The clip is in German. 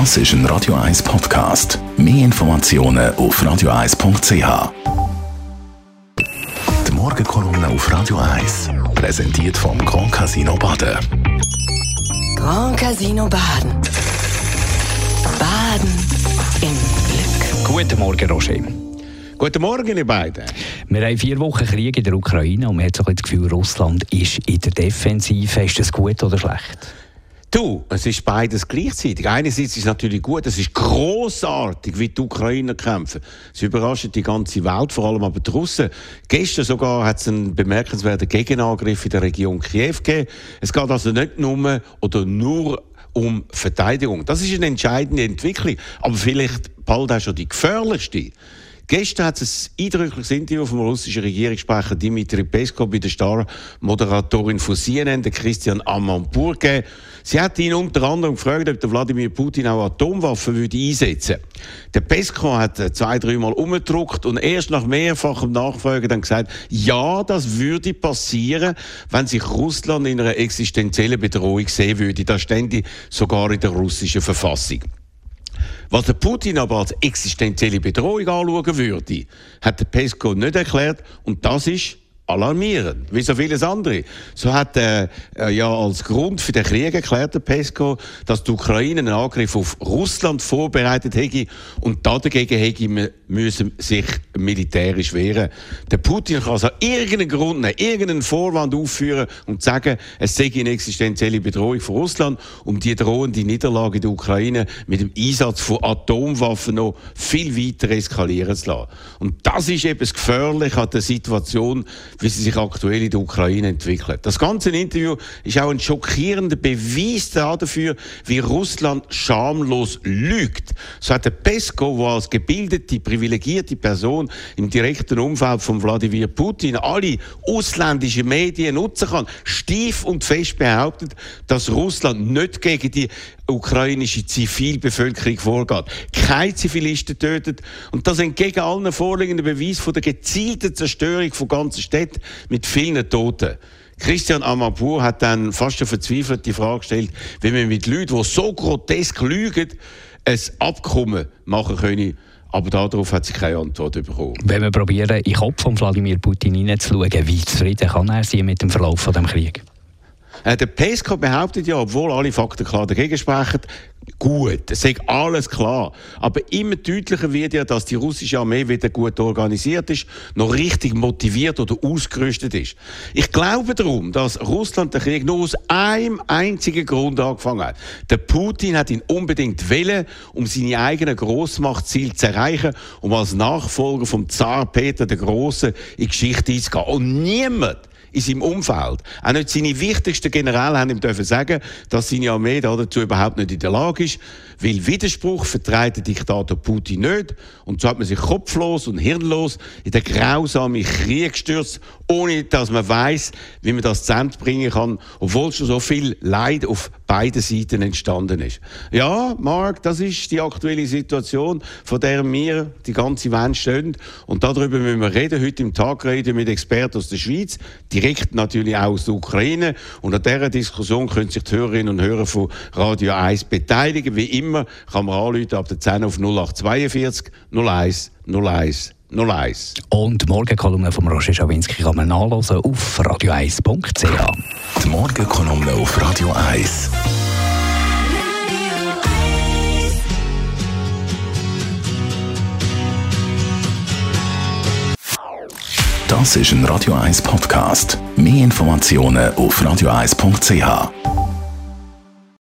Das ist ein Radio 1 Podcast. Mehr Informationen auf radio1.ch. Die Morgenkolumne auf Radio 1 präsentiert vom Grand Casino Baden. Grand Casino Baden. Baden im Glück. Guten Morgen, Roger. Guten Morgen, ihr beiden. Wir haben vier Wochen Krieg in der Ukraine und man hat so ein das Gefühl, Russland ist in der Defensive. Ist das gut oder schlecht? Du, es ist beides gleichzeitig. Einerseits ist es natürlich gut, es ist großartig, wie die Ukrainer kämpfen. Es überrascht die ganze Welt, vor allem aber die Russen. Gestern sogar hat es einen bemerkenswerten Gegenangriff in der Region Kiew gegeben. Es geht also nicht nur oder nur um Verteidigung. Das ist eine entscheidende Entwicklung, aber vielleicht bald auch schon die gefährlichste. Gestern hat es ein eindrückliches Interview vom russischen Regierungssprecher Dimitri Peskov bei der Star-Moderatorin von CNN, der Christian Amanpour, gegeben. Sie hat ihn unter anderem gefragt, ob der Wladimir Putin auch Atomwaffen würde einsetzen. Der Peskov hat zwei, dreimal umgedruckt und erst nach mehrfachem Nachfragen dann gesagt, ja, das würde passieren, wenn sich Russland in einer existenziellen Bedrohung sehen würde. Das stände sogar in der russischen Verfassung. Was der Putin aber als existenzielle Bedrohung anschauen würde, hat der Peskov nicht erklärt. Und das ist alarmierend, wie so vieles andere. So hat er äh, ja als Grund für den Krieg erklärt, der Pesco, dass die Ukraine einen Angriff auf Russland vorbereitet hätte und dagegen hätte müssen sich militärisch wehren. Der Putin kann also irgendeinen Grund nehmen, irgendeinen Vorwand aufführen und sagen, es sei eine existenzielle Bedrohung für Russland, um die drohende Niederlage in der Ukraine mit dem Einsatz von Atomwaffen noch viel weiter eskalieren zu lassen. Und das ist eben das Gefährliche an der Situation, wie sie sich aktuell in der Ukraine entwickelt. Das ganze Interview ist auch ein schockierender Beweis dafür, wie Russland schamlos lügt. So hat der Peskov, der als gebildete, privilegierte Person im direkten Umfeld von Wladimir Putin alle ausländischen Medien nutzen kann, stief und fest behauptet, dass Russland nicht gegen die ukrainische Zivilbevölkerung vorgeht, keine Zivilisten tötet und das entgegen allen vorliegenden Beweisen von der gezielten Zerstörung von ganzen Städten mit vielen Toten. Christian Amapur hat dann fast eine verzweifelte Frage gestellt, wie man mit Leuten, die so grotesk lügen, ein Abkommen machen können. Aber darauf hat sie keine Antwort bekommen. Wenn wir probieren, in den Kopf von Wladimir Putin hineinzuschauen, wie zufrieden kann er sein mit dem Verlauf von dem Krieg? Äh, der Pesco behauptet ja, obwohl alle Fakten klar dagegen sprechen, gut, es ist alles klar. Aber immer deutlicher wird ja, dass die russische Armee wieder gut organisiert ist, noch richtig motiviert oder ausgerüstet ist. Ich glaube darum, dass Russland den Krieg nur aus einem einzigen Grund angefangen hat. Der Putin hat ihn unbedingt wählen, um seine eigenen Großmachtziele zu erreichen, um als Nachfolger vom Zar Peter der Große in Geschichte einzugehen. Und niemand in seinem Umfeld. Auch nicht seine wichtigsten Generäle haben ihm dürfen sagen, dass seine Armee dazu überhaupt nicht in der Lage ist, weil Widerspruch vertreibt der Diktator Putin nicht. Und so hat man sich kopflos und hirnlos in den grausamen Krieg gestürzt, ohne dass man weiß, wie man das zu Ende bringen kann, obwohl schon so viel Leid auf beiden Seiten entstanden ist. Ja, Mark, das ist die aktuelle Situation, von der wir die ganze Welt stehen. Und darüber müssen wir reden, heute im Tag reden mit Experten aus der Schweiz, direkt natürlich auch aus der Ukraine. Und an dieser Diskussion können sich die Hörerinnen und Hörer von Radio 1 beteiligen. Wie immer kann man anrufen ab der 10 auf 0842 01 01 01. Und die Morgenkolumne von Roger Schawinski kann man nachlesen auf radio1.ch. Die Morgenkolumne auf Radio 1. Das ist ein Radio 1 Podcast. Mehr Informationen auf radio1.ch.